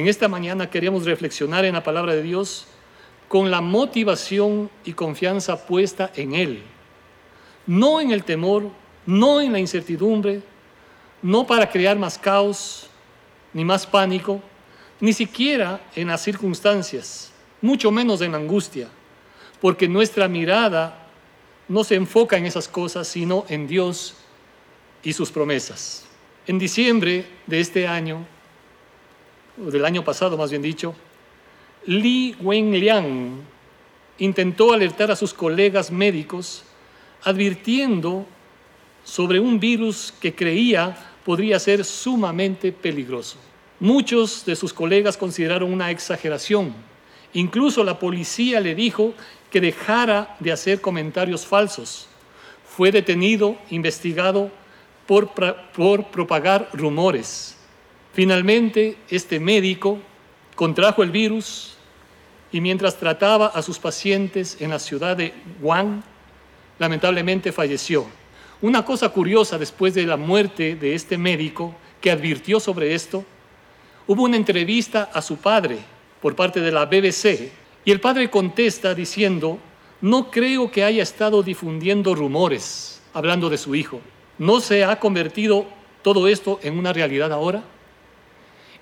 En esta mañana queremos reflexionar en la palabra de Dios con la motivación y confianza puesta en Él, no en el temor, no en la incertidumbre, no para crear más caos ni más pánico, ni siquiera en las circunstancias, mucho menos en la angustia, porque nuestra mirada no se enfoca en esas cosas, sino en Dios y sus promesas. En diciembre de este año, del año pasado más bien dicho, Li Wenliang intentó alertar a sus colegas médicos advirtiendo sobre un virus que creía podría ser sumamente peligroso. Muchos de sus colegas consideraron una exageración. Incluso la policía le dijo que dejara de hacer comentarios falsos. Fue detenido, investigado por, por propagar rumores. Finalmente, este médico contrajo el virus y mientras trataba a sus pacientes en la ciudad de Wuhan, lamentablemente falleció. Una cosa curiosa después de la muerte de este médico que advirtió sobre esto, hubo una entrevista a su padre por parte de la BBC y el padre contesta diciendo, no creo que haya estado difundiendo rumores hablando de su hijo. ¿No se ha convertido todo esto en una realidad ahora?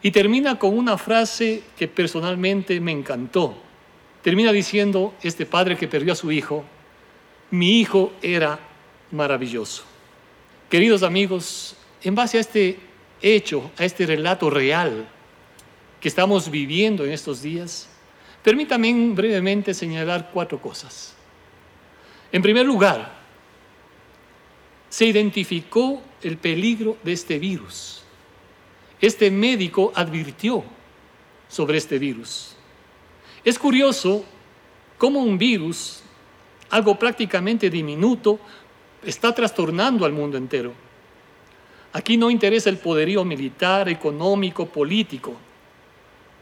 Y termina con una frase que personalmente me encantó. Termina diciendo este padre que perdió a su hijo, mi hijo era maravilloso. Queridos amigos, en base a este hecho, a este relato real que estamos viviendo en estos días, permítame brevemente señalar cuatro cosas. En primer lugar, se identificó el peligro de este virus. Este médico advirtió sobre este virus. Es curioso cómo un virus, algo prácticamente diminuto, está trastornando al mundo entero. Aquí no interesa el poderío militar, económico, político.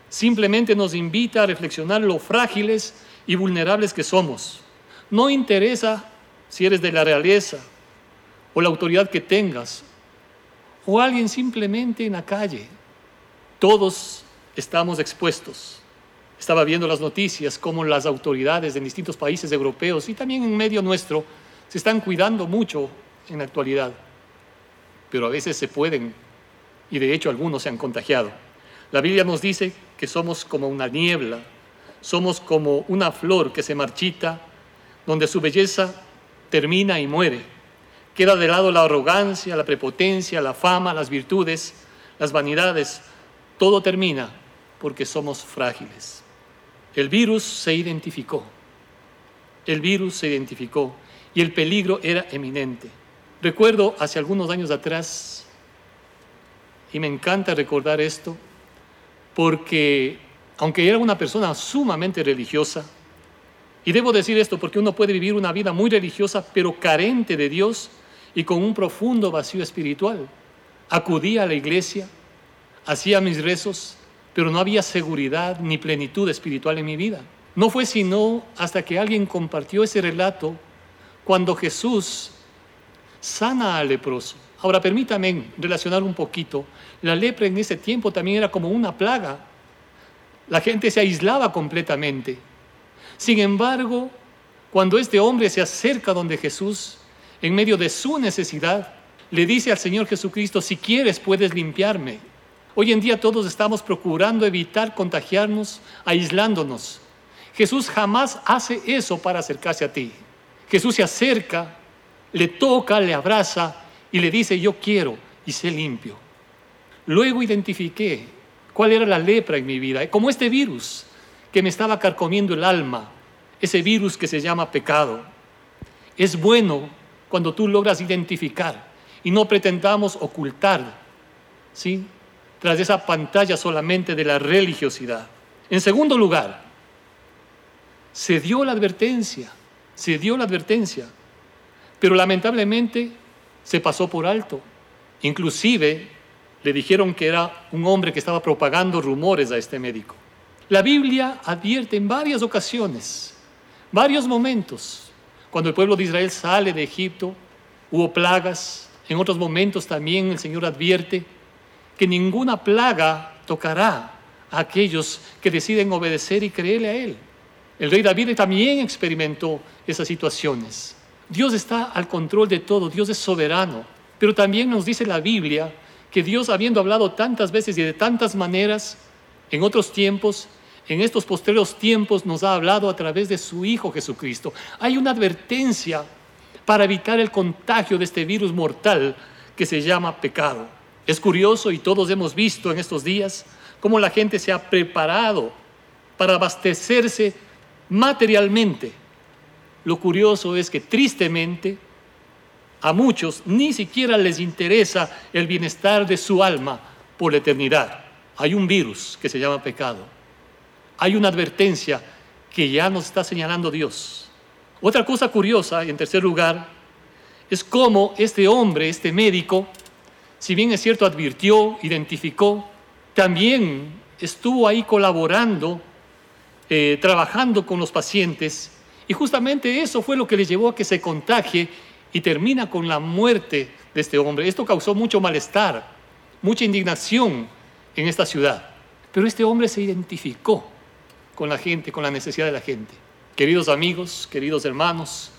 Simplemente nos invita a reflexionar lo frágiles y vulnerables que somos. No interesa si eres de la realeza o la autoridad que tengas o alguien simplemente en la calle. Todos estamos expuestos. Estaba viendo las noticias como las autoridades de distintos países europeos y también en medio nuestro se están cuidando mucho en la actualidad, pero a veces se pueden, y de hecho algunos se han contagiado. La Biblia nos dice que somos como una niebla, somos como una flor que se marchita, donde su belleza termina y muere. Queda de lado la arrogancia, la prepotencia, la fama, las virtudes, las vanidades. Todo termina porque somos frágiles. El virus se identificó. El virus se identificó y el peligro era eminente. Recuerdo hace algunos años atrás, y me encanta recordar esto, porque aunque era una persona sumamente religiosa, y debo decir esto porque uno puede vivir una vida muy religiosa, pero carente de Dios y con un profundo vacío espiritual. Acudía a la iglesia, hacía mis rezos, pero no había seguridad ni plenitud espiritual en mi vida. No fue sino hasta que alguien compartió ese relato cuando Jesús sana al leproso. Ahora permítame relacionar un poquito. La lepra en ese tiempo también era como una plaga. La gente se aislaba completamente. Sin embargo, cuando este hombre se acerca donde Jesús, en medio de su necesidad, le dice al Señor Jesucristo, si quieres puedes limpiarme. Hoy en día todos estamos procurando evitar contagiarnos, aislándonos. Jesús jamás hace eso para acercarse a ti. Jesús se acerca, le toca, le abraza y le dice, yo quiero y sé limpio. Luego identifiqué cuál era la lepra en mi vida, como este virus que me estaba carcomiendo el alma, ese virus que se llama pecado. Es bueno cuando tú logras identificar y no pretendamos ocultar, ¿sí? Tras esa pantalla solamente de la religiosidad. En segundo lugar, se dio la advertencia se dio la advertencia, pero lamentablemente se pasó por alto. Inclusive le dijeron que era un hombre que estaba propagando rumores a este médico. La Biblia advierte en varias ocasiones, varios momentos, cuando el pueblo de Israel sale de Egipto, hubo plagas, en otros momentos también el Señor advierte que ninguna plaga tocará a aquellos que deciden obedecer y creerle a Él. El rey David también experimentó esas situaciones. Dios está al control de todo, Dios es soberano, pero también nos dice la Biblia que Dios, habiendo hablado tantas veces y de tantas maneras en otros tiempos, en estos posteriores tiempos nos ha hablado a través de su Hijo Jesucristo. Hay una advertencia para evitar el contagio de este virus mortal que se llama pecado. Es curioso y todos hemos visto en estos días cómo la gente se ha preparado para abastecerse materialmente. Lo curioso es que tristemente a muchos ni siquiera les interesa el bienestar de su alma por la eternidad. Hay un virus que se llama pecado. Hay una advertencia que ya nos está señalando Dios. Otra cosa curiosa, en tercer lugar, es cómo este hombre, este médico, si bien es cierto, advirtió, identificó, también estuvo ahí colaborando, eh, trabajando con los pacientes, y justamente eso fue lo que le llevó a que se contagie y termina con la muerte de este hombre. Esto causó mucho malestar, mucha indignación en esta ciudad. Pero este hombre se identificó con la gente, con la necesidad de la gente. Queridos amigos, queridos hermanos,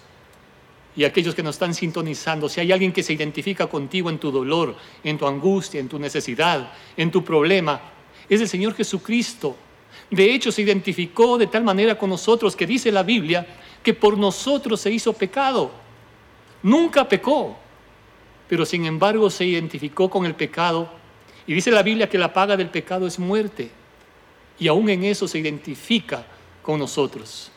y aquellos que nos están sintonizando, si hay alguien que se identifica contigo en tu dolor, en tu angustia, en tu necesidad, en tu problema, es el Señor Jesucristo. De hecho, se identificó de tal manera con nosotros que dice la Biblia que por nosotros se hizo pecado. Nunca pecó, pero sin embargo se identificó con el pecado. Y dice la Biblia que la paga del pecado es muerte. Y aún en eso se identifica con nosotros.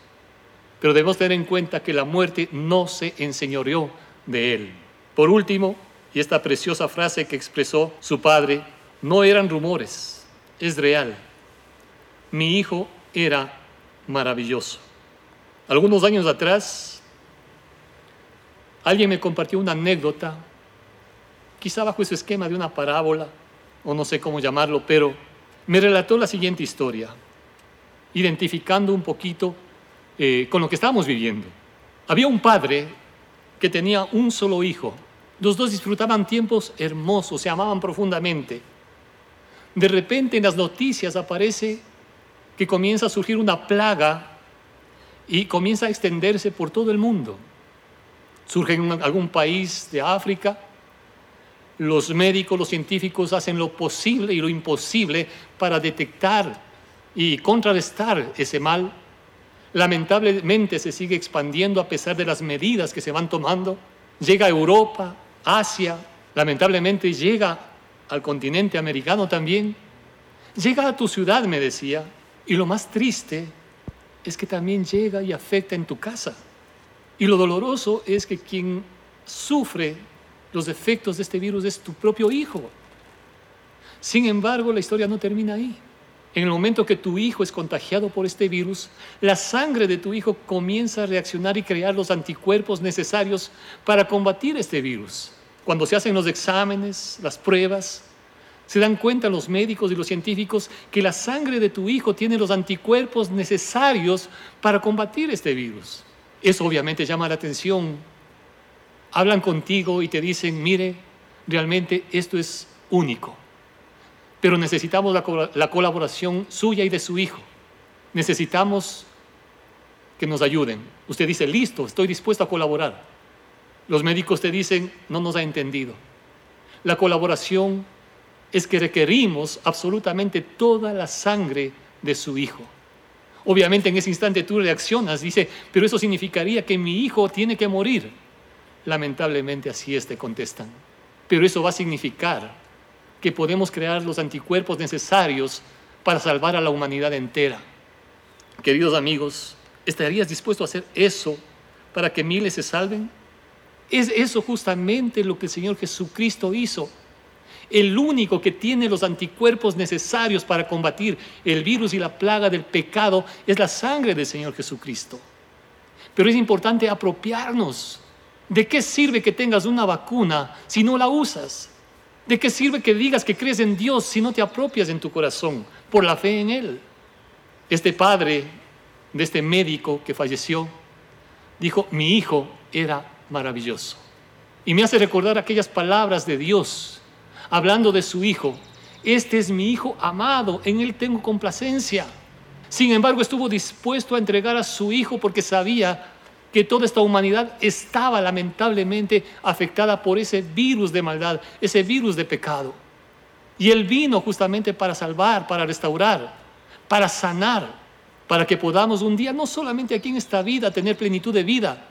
Pero debemos tener en cuenta que la muerte no se enseñoreó de él. Por último, y esta preciosa frase que expresó su padre, no eran rumores, es real. Mi hijo era maravilloso. Algunos años atrás, alguien me compartió una anécdota, quizá bajo ese esquema de una parábola, o no sé cómo llamarlo, pero me relató la siguiente historia, identificando un poquito eh, con lo que estábamos viviendo. Había un padre que tenía un solo hijo. Los dos disfrutaban tiempos hermosos, se amaban profundamente. De repente en las noticias aparece que comienza a surgir una plaga y comienza a extenderse por todo el mundo. Surge en algún país de África, los médicos, los científicos hacen lo posible y lo imposible para detectar y contrarrestar ese mal lamentablemente se sigue expandiendo a pesar de las medidas que se van tomando. Llega a Europa, Asia, lamentablemente llega al continente americano también. Llega a tu ciudad, me decía, y lo más triste es que también llega y afecta en tu casa. Y lo doloroso es que quien sufre los efectos de este virus es tu propio hijo. Sin embargo, la historia no termina ahí. En el momento que tu hijo es contagiado por este virus, la sangre de tu hijo comienza a reaccionar y crear los anticuerpos necesarios para combatir este virus. Cuando se hacen los exámenes, las pruebas, se dan cuenta los médicos y los científicos que la sangre de tu hijo tiene los anticuerpos necesarios para combatir este virus. Eso obviamente llama la atención. Hablan contigo y te dicen, mire, realmente esto es único pero necesitamos la, colaboración suya y de su hijo. Necesitamos que nos ayuden. Usted dice, listo, estoy dispuesto a colaborar. Los médicos te dicen, no nos ha entendido. La colaboración es que requerimos absolutamente toda la sangre de su hijo. Obviamente en ese instante tú reaccionas, dice, pero eso significaría que mi hijo tiene que morir. Lamentablemente así es, te contestan. Pero eso va a significar que podemos crear los anticuerpos necesarios para salvar a la humanidad entera. Queridos amigos, ¿estarías dispuesto a hacer eso para que miles se salven? Es eso justamente lo que el Señor Jesucristo hizo. El único que tiene los anticuerpos necesarios para combatir el virus y la plaga del pecado es la sangre del Señor Jesucristo. Pero es importante apropiarnos. ¿De qué sirve que tengas una vacuna si no la usas? ¿De qué sirve que digas que crees en Dios si no te apropias en tu corazón por la fe en Él? Este padre de este médico que falleció dijo, mi hijo era maravilloso. Y me hace recordar aquellas palabras de Dios hablando de su hijo este es mi Hijo amado, en Él tengo complacencia. Sin embargo, estuvo dispuesto a entregar a su Hijo porque sabía que toda esta humanidad estaba lamentablemente afectada por ese virus de maldad, ese virus de pecado. Y Él vino justamente para salvar, para restaurar, para sanar, para que podamos un día, no solamente aquí en esta vida, tener plenitud de vida,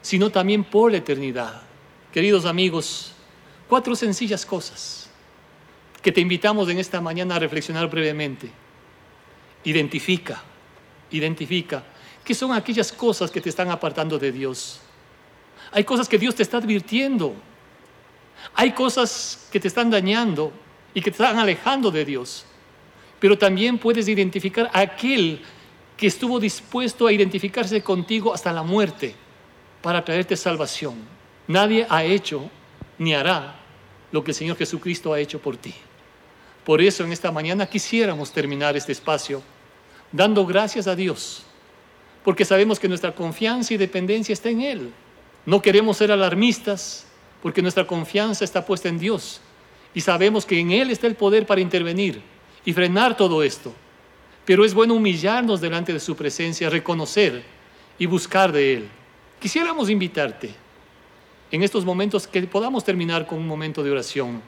sino también por la eternidad. Queridos amigos, cuatro sencillas cosas que te invitamos en esta mañana a reflexionar brevemente. Identifica, identifica qué son aquellas cosas que te están apartando de Dios. Hay cosas que Dios te está advirtiendo. Hay cosas que te están dañando y que te están alejando de Dios. Pero también puedes identificar a aquel que estuvo dispuesto a identificarse contigo hasta la muerte para traerte salvación. Nadie ha hecho ni hará lo que el Señor Jesucristo ha hecho por ti. Por eso en esta mañana quisiéramos terminar este espacio dando gracias a Dios, porque sabemos que nuestra confianza y dependencia está en Él. No queremos ser alarmistas, porque nuestra confianza está puesta en Dios y sabemos que en Él está el poder para intervenir y frenar todo esto. Pero es bueno humillarnos delante de su presencia, reconocer y buscar de Él. Quisiéramos invitarte en estos momentos que podamos terminar con un momento de oración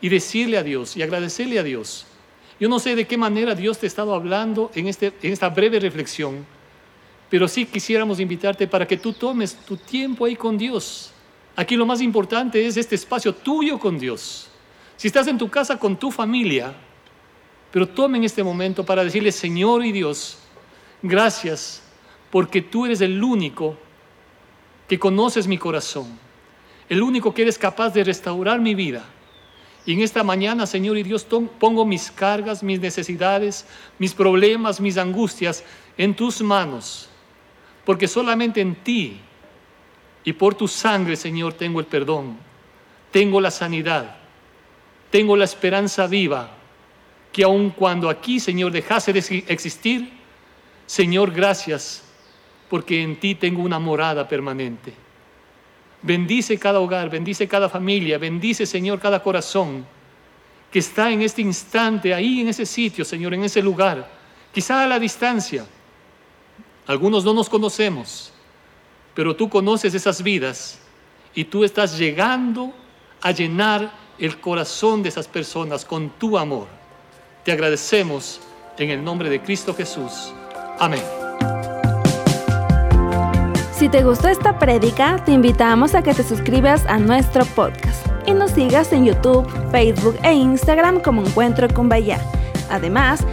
y decirle a Dios y agradecerle a Dios. Yo no sé de qué manera Dios te ha estado hablando en, este, en esta breve reflexión, pero sí quisiéramos invitarte para que tú tomes tu tiempo ahí con Dios. Aquí lo más importante es este espacio tuyo con Dios. Si estás en tu casa con tu familia, pero tomen este momento para decirle, Señor y Dios, gracias porque tú eres el único que conoces mi corazón, el único que eres capaz de restaurar mi vida y en esta mañana, Señor y Dios, pongo mis cargas, mis necesidades, mis problemas, mis angustias en tus manos, porque solamente en ti y por tu sangre, Señor, tengo el perdón, tengo la sanidad, tengo la esperanza viva, que aun cuando aquí, Señor, dejase de existir, Señor, gracias, porque en ti tengo una morada permanente. Bendice cada hogar, bendice cada familia, bendice, Señor, cada corazón que está en este instante, ahí en ese sitio, Señor, en ese lugar, quizá a la distancia. Algunos no nos conocemos, pero tú conoces esas vidas y tú estás llegando a llenar el corazón de esas personas con tu amor. Te agradecemos en el nombre de Cristo Jesús. Amén. Si te gustó esta prédica, te invitamos a que te suscribas a nuestro podcast y nos sigas en YouTube, Facebook e Instagram como Encuentro con Bahía. Además,